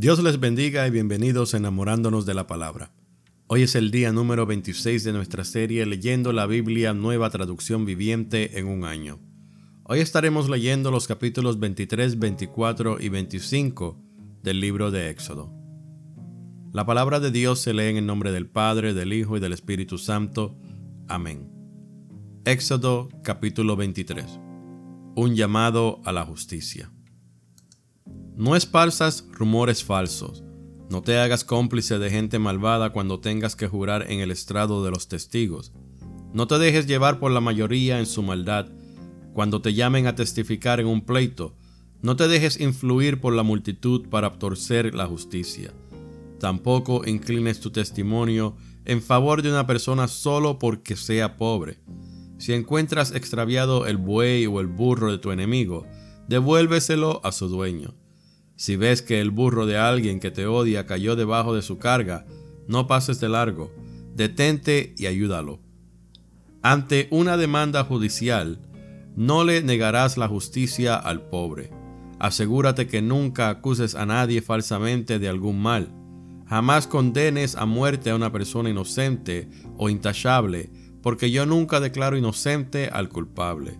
Dios les bendiga y bienvenidos enamorándonos de la palabra. Hoy es el día número 26 de nuestra serie leyendo la Biblia Nueva Traducción Viviente en un año. Hoy estaremos leyendo los capítulos 23, 24 y 25 del libro de Éxodo. La palabra de Dios se lee en el nombre del Padre, del Hijo y del Espíritu Santo. Amén. Éxodo capítulo 23. Un llamado a la justicia. No esparzas rumores falsos. No te hagas cómplice de gente malvada cuando tengas que jurar en el estrado de los testigos. No te dejes llevar por la mayoría en su maldad. Cuando te llamen a testificar en un pleito, no te dejes influir por la multitud para torcer la justicia. Tampoco inclines tu testimonio en favor de una persona solo porque sea pobre. Si encuentras extraviado el buey o el burro de tu enemigo, devuélveselo a su dueño. Si ves que el burro de alguien que te odia cayó debajo de su carga, no pases de largo, detente y ayúdalo. Ante una demanda judicial, no le negarás la justicia al pobre. Asegúrate que nunca acuses a nadie falsamente de algún mal. Jamás condenes a muerte a una persona inocente o intachable, porque yo nunca declaro inocente al culpable.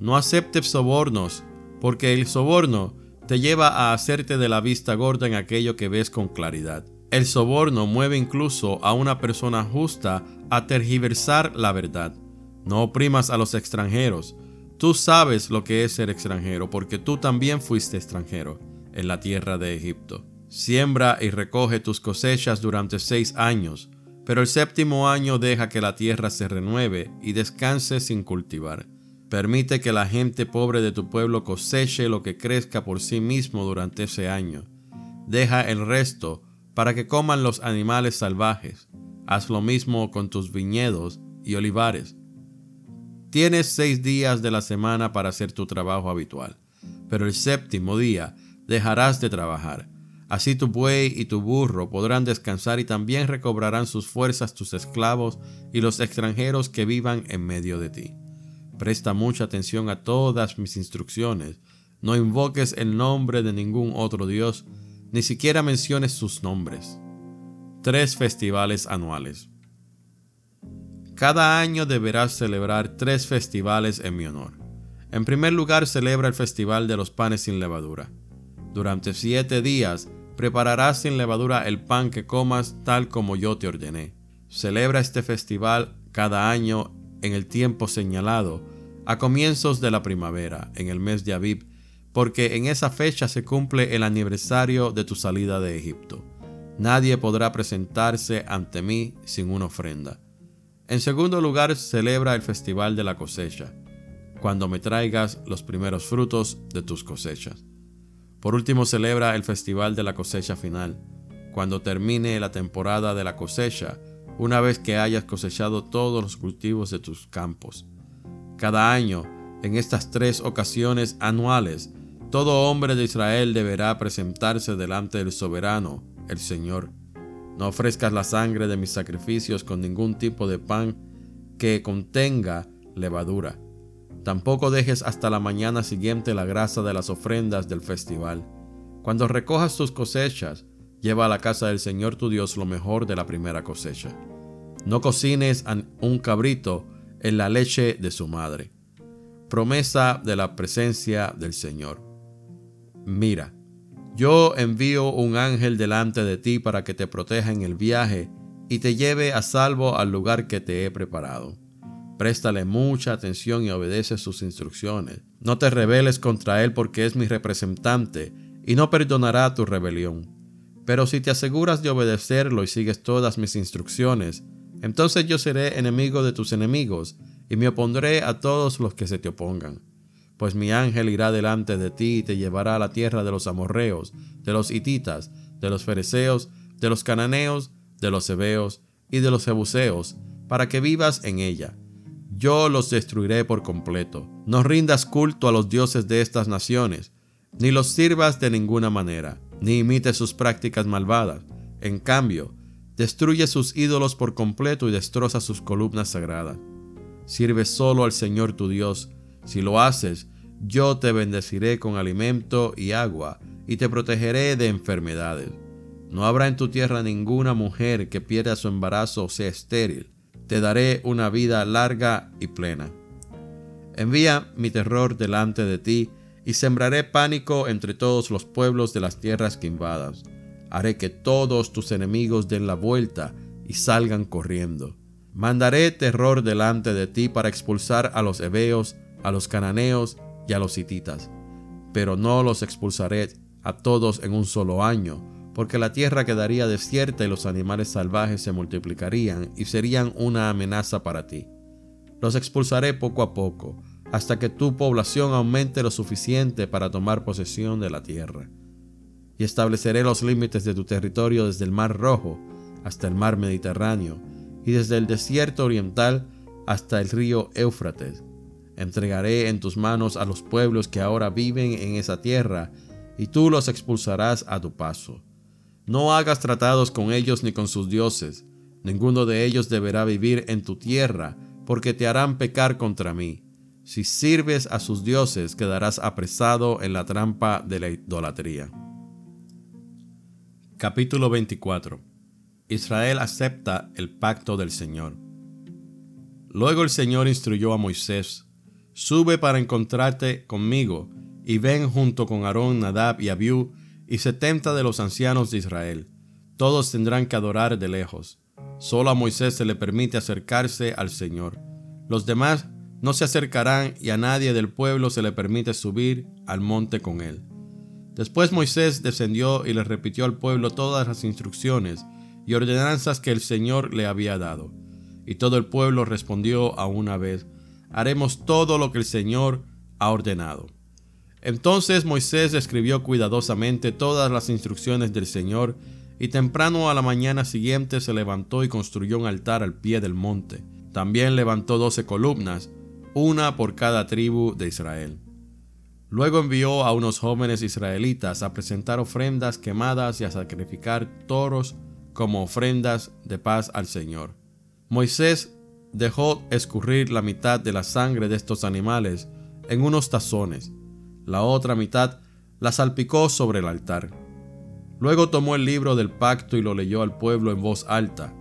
No aceptes sobornos, porque el soborno te lleva a hacerte de la vista gorda en aquello que ves con claridad. El soborno mueve incluso a una persona justa a tergiversar la verdad. No oprimas a los extranjeros. Tú sabes lo que es ser extranjero porque tú también fuiste extranjero en la tierra de Egipto. Siembra y recoge tus cosechas durante seis años, pero el séptimo año deja que la tierra se renueve y descanse sin cultivar. Permite que la gente pobre de tu pueblo coseche lo que crezca por sí mismo durante ese año. Deja el resto para que coman los animales salvajes. Haz lo mismo con tus viñedos y olivares. Tienes seis días de la semana para hacer tu trabajo habitual, pero el séptimo día dejarás de trabajar. Así tu buey y tu burro podrán descansar y también recobrarán sus fuerzas tus esclavos y los extranjeros que vivan en medio de ti. Presta mucha atención a todas mis instrucciones. No invoques el nombre de ningún otro Dios, ni siquiera menciones sus nombres. Tres festivales anuales. Cada año deberás celebrar tres festivales en mi honor. En primer lugar, celebra el Festival de los Panes sin Levadura. Durante siete días prepararás sin levadura el pan que comas tal como yo te ordené. Celebra este festival cada año en el tiempo señalado, a comienzos de la primavera, en el mes de Abib, porque en esa fecha se cumple el aniversario de tu salida de Egipto. Nadie podrá presentarse ante mí sin una ofrenda. En segundo lugar, celebra el festival de la cosecha, cuando me traigas los primeros frutos de tus cosechas. Por último, celebra el festival de la cosecha final, cuando termine la temporada de la cosecha una vez que hayas cosechado todos los cultivos de tus campos. Cada año, en estas tres ocasiones anuales, todo hombre de Israel deberá presentarse delante del soberano, el Señor. No ofrezcas la sangre de mis sacrificios con ningún tipo de pan que contenga levadura. Tampoco dejes hasta la mañana siguiente la grasa de las ofrendas del festival. Cuando recojas tus cosechas, Lleva a la casa del Señor tu Dios lo mejor de la primera cosecha. No cocines un cabrito en la leche de su madre. Promesa de la presencia del Señor. Mira, yo envío un ángel delante de ti para que te proteja en el viaje y te lleve a salvo al lugar que te he preparado. Préstale mucha atención y obedece sus instrucciones. No te rebeles contra él porque es mi representante y no perdonará tu rebelión. Pero si te aseguras de obedecerlo y sigues todas mis instrucciones, entonces yo seré enemigo de tus enemigos y me opondré a todos los que se te opongan. Pues mi ángel irá delante de ti y te llevará a la tierra de los amorreos, de los hititas, de los fereceos, de los cananeos, de los hebeos y de los jebuseos, para que vivas en ella. Yo los destruiré por completo. No rindas culto a los dioses de estas naciones, ni los sirvas de ninguna manera ni imite sus prácticas malvadas. En cambio, destruye sus ídolos por completo y destroza sus columnas sagradas. Sirve solo al Señor tu Dios. Si lo haces, yo te bendeciré con alimento y agua, y te protegeré de enfermedades. No habrá en tu tierra ninguna mujer que pierda su embarazo o sea estéril. Te daré una vida larga y plena. Envía mi terror delante de ti y sembraré pánico entre todos los pueblos de las tierras que invadas. Haré que todos tus enemigos den la vuelta y salgan corriendo. Mandaré terror delante de ti para expulsar a los heveos, a los cananeos y a los hititas. Pero no los expulsaré a todos en un solo año, porque la tierra quedaría desierta y los animales salvajes se multiplicarían y serían una amenaza para ti. Los expulsaré poco a poco, hasta que tu población aumente lo suficiente para tomar posesión de la tierra. Y estableceré los límites de tu territorio desde el Mar Rojo hasta el Mar Mediterráneo, y desde el desierto oriental hasta el río Éufrates. Entregaré en tus manos a los pueblos que ahora viven en esa tierra, y tú los expulsarás a tu paso. No hagas tratados con ellos ni con sus dioses, ninguno de ellos deberá vivir en tu tierra, porque te harán pecar contra mí. Si sirves a sus dioses, quedarás apresado en la trampa de la idolatría. Capítulo 24 Israel acepta el pacto del Señor. Luego el Señor instruyó a Moisés, Sube para encontrarte conmigo, y ven junto con Aarón, Nadab y Abiú, y setenta de los ancianos de Israel. Todos tendrán que adorar de lejos. Solo a Moisés se le permite acercarse al Señor. Los demás no se acercarán y a nadie del pueblo se le permite subir al monte con él. Después Moisés descendió y le repitió al pueblo todas las instrucciones y ordenanzas que el Señor le había dado. Y todo el pueblo respondió a una vez, haremos todo lo que el Señor ha ordenado. Entonces Moisés escribió cuidadosamente todas las instrucciones del Señor, y temprano a la mañana siguiente se levantó y construyó un altar al pie del monte. También levantó doce columnas, una por cada tribu de Israel. Luego envió a unos jóvenes israelitas a presentar ofrendas quemadas y a sacrificar toros como ofrendas de paz al Señor. Moisés dejó escurrir la mitad de la sangre de estos animales en unos tazones, la otra mitad la salpicó sobre el altar. Luego tomó el libro del pacto y lo leyó al pueblo en voz alta.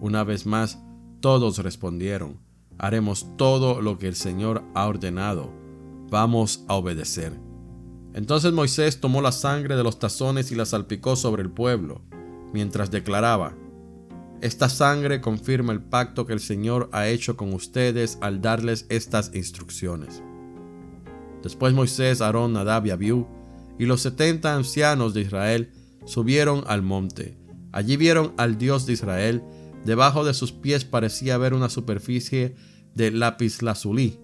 Una vez más, todos respondieron, haremos todo lo que el Señor ha ordenado, vamos a obedecer. Entonces Moisés tomó la sangre de los tazones y la salpicó sobre el pueblo mientras declaraba, Esta sangre confirma el pacto que el Señor ha hecho con ustedes al darles estas instrucciones. Después Moisés, Aarón, Nadab y Abiú y los setenta ancianos de Israel subieron al monte. Allí vieron al Dios de Israel. Debajo de sus pies parecía haber una superficie de lapislazulí,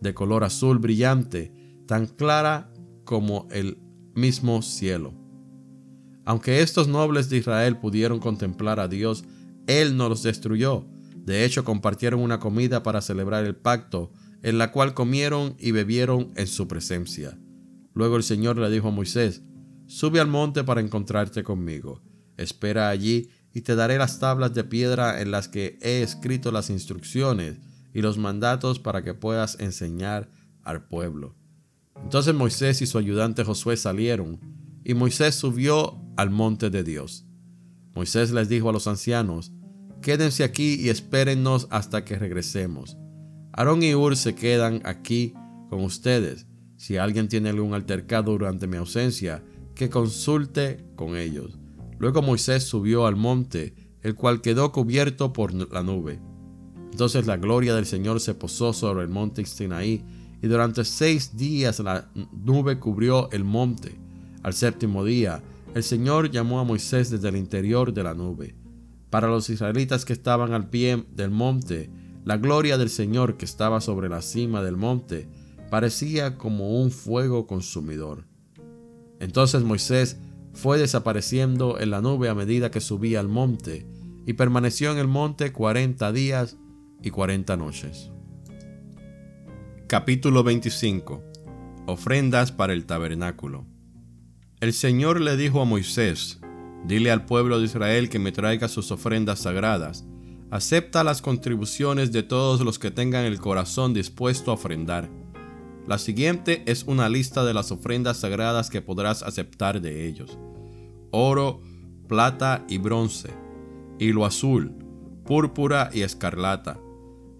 de color azul brillante, tan clara como el mismo cielo. Aunque estos nobles de Israel pudieron contemplar a Dios, Él no los destruyó. De hecho, compartieron una comida para celebrar el pacto, en la cual comieron y bebieron en su presencia. Luego el Señor le dijo a Moisés, Sube al monte para encontrarte conmigo. Espera allí y te daré las tablas de piedra en las que he escrito las instrucciones y los mandatos para que puedas enseñar al pueblo. Entonces Moisés y su ayudante Josué salieron, y Moisés subió al monte de Dios. Moisés les dijo a los ancianos, Quédense aquí y espérennos hasta que regresemos. Aarón y Ur se quedan aquí con ustedes. Si alguien tiene algún altercado durante mi ausencia, que consulte con ellos. Luego Moisés subió al monte, el cual quedó cubierto por la nube. Entonces la gloria del Señor se posó sobre el monte Sinaí, y durante seis días la nube cubrió el monte. Al séptimo día, el Señor llamó a Moisés desde el interior de la nube. Para los israelitas que estaban al pie del monte, la gloria del Señor que estaba sobre la cima del monte parecía como un fuego consumidor. Entonces Moisés fue desapareciendo en la nube a medida que subía al monte, y permaneció en el monte cuarenta días y cuarenta noches. Capítulo 25 Ofrendas para el tabernáculo el Señor le dijo a Moisés, dile al pueblo de Israel que me traiga sus ofrendas sagradas. Acepta las contribuciones de todos los que tengan el corazón dispuesto a ofrendar. La siguiente es una lista de las ofrendas sagradas que podrás aceptar de ellos. Oro, plata y bronce, hilo azul, púrpura y escarlata,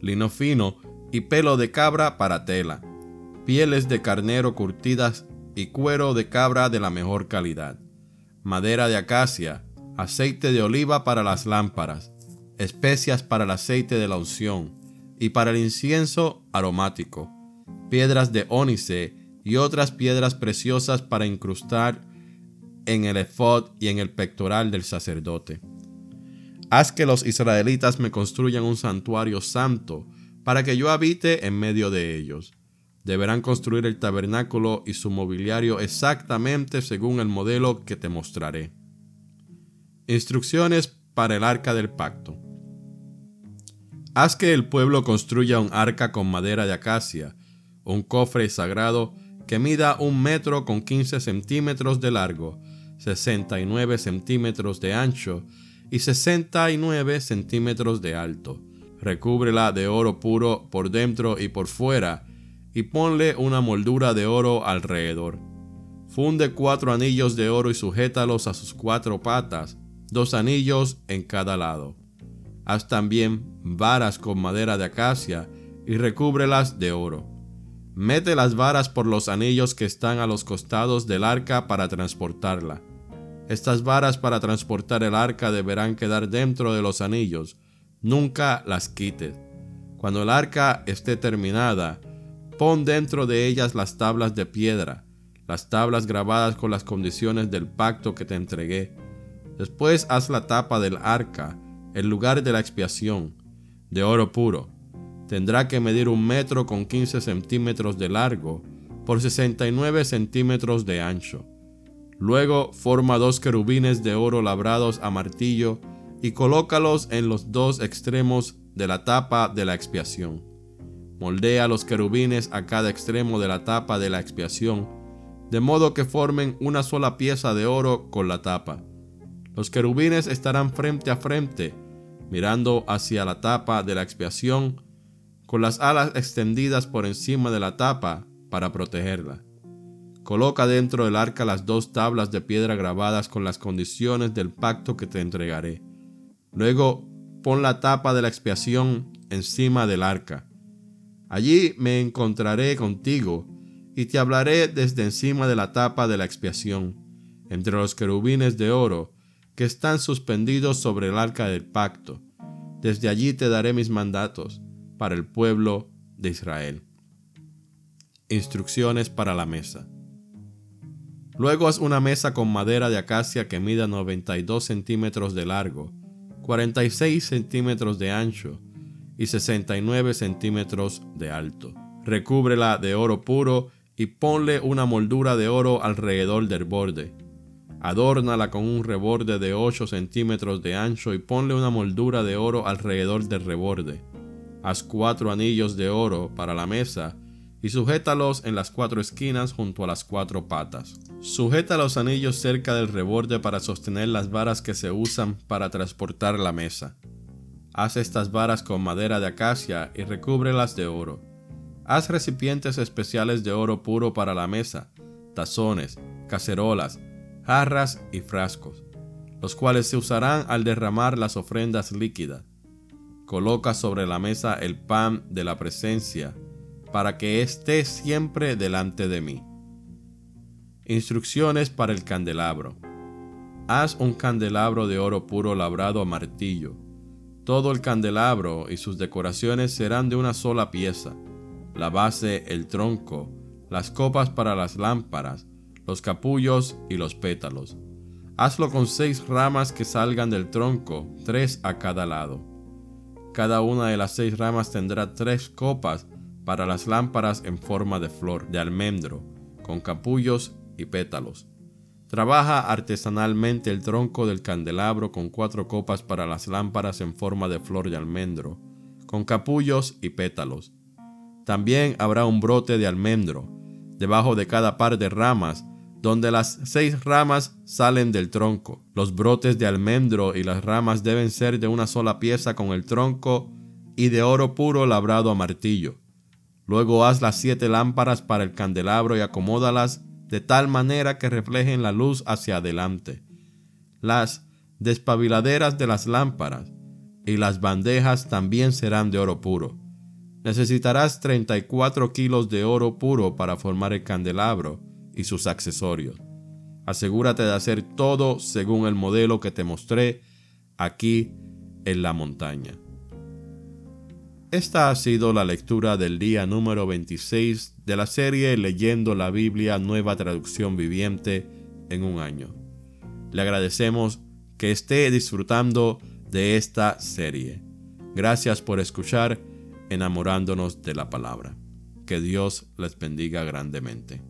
lino fino y pelo de cabra para tela, pieles de carnero curtidas y cuero de cabra de la mejor calidad, madera de acacia, aceite de oliva para las lámparas, especias para el aceite de la unción y para el incienso aromático. Piedras de ónice y otras piedras preciosas para incrustar en el efod y en el pectoral del sacerdote. Haz que los israelitas me construyan un santuario santo para que yo habite en medio de ellos. Deberán construir el tabernáculo y su mobiliario exactamente según el modelo que te mostraré. Instrucciones para el arca del pacto. Haz que el pueblo construya un arca con madera de acacia un cofre sagrado que mida un metro con 15 centímetros de largo, 69 centímetros de ancho y 69 centímetros de alto. Recúbrela de oro puro por dentro y por fuera y ponle una moldura de oro alrededor. Funde cuatro anillos de oro y sujétalos a sus cuatro patas, dos anillos en cada lado. Haz también varas con madera de acacia y recúbrelas de oro. Mete las varas por los anillos que están a los costados del arca para transportarla. Estas varas para transportar el arca deberán quedar dentro de los anillos. Nunca las quites. Cuando el arca esté terminada, pon dentro de ellas las tablas de piedra, las tablas grabadas con las condiciones del pacto que te entregué. Después haz la tapa del arca, el lugar de la expiación, de oro puro tendrá que medir un metro con 15 centímetros de largo por 69 centímetros de ancho. Luego forma dos querubines de oro labrados a martillo y colócalos en los dos extremos de la tapa de la expiación. Moldea los querubines a cada extremo de la tapa de la expiación, de modo que formen una sola pieza de oro con la tapa. Los querubines estarán frente a frente, mirando hacia la tapa de la expiación con las alas extendidas por encima de la tapa para protegerla. Coloca dentro del arca las dos tablas de piedra grabadas con las condiciones del pacto que te entregaré. Luego pon la tapa de la expiación encima del arca. Allí me encontraré contigo y te hablaré desde encima de la tapa de la expiación, entre los querubines de oro que están suspendidos sobre el arca del pacto. Desde allí te daré mis mandatos para el pueblo de Israel. Instrucciones para la mesa. Luego haz una mesa con madera de acacia que mida 92 centímetros de largo, 46 centímetros de ancho y 69 centímetros de alto. Recúbrela de oro puro y ponle una moldura de oro alrededor del borde. Adórnala con un reborde de 8 centímetros de ancho y ponle una moldura de oro alrededor del reborde Haz cuatro anillos de oro para la mesa y sujétalos en las cuatro esquinas junto a las cuatro patas. Sujeta los anillos cerca del reborde para sostener las varas que se usan para transportar la mesa. Haz estas varas con madera de acacia y recúbrelas de oro. Haz recipientes especiales de oro puro para la mesa, tazones, cacerolas, jarras y frascos, los cuales se usarán al derramar las ofrendas líquidas Coloca sobre la mesa el pan de la presencia, para que esté siempre delante de mí. Instrucciones para el candelabro. Haz un candelabro de oro puro labrado a martillo. Todo el candelabro y sus decoraciones serán de una sola pieza. La base, el tronco, las copas para las lámparas, los capullos y los pétalos. Hazlo con seis ramas que salgan del tronco, tres a cada lado. Cada una de las seis ramas tendrá tres copas para las lámparas en forma de flor de almendro, con capullos y pétalos. Trabaja artesanalmente el tronco del candelabro con cuatro copas para las lámparas en forma de flor de almendro, con capullos y pétalos. También habrá un brote de almendro, debajo de cada par de ramas, donde las seis ramas salen del tronco. Los brotes de almendro y las ramas deben ser de una sola pieza con el tronco y de oro puro labrado a martillo. Luego haz las siete lámparas para el candelabro y acomódalas de tal manera que reflejen la luz hacia adelante. Las despabiladeras de las lámparas y las bandejas también serán de oro puro. Necesitarás 34 kilos de oro puro para formar el candelabro y sus accesorios. Asegúrate de hacer todo según el modelo que te mostré aquí en la montaña. Esta ha sido la lectura del día número 26 de la serie Leyendo la Biblia Nueva Traducción Viviente en un año. Le agradecemos que esté disfrutando de esta serie. Gracias por escuchar enamorándonos de la palabra. Que Dios les bendiga grandemente.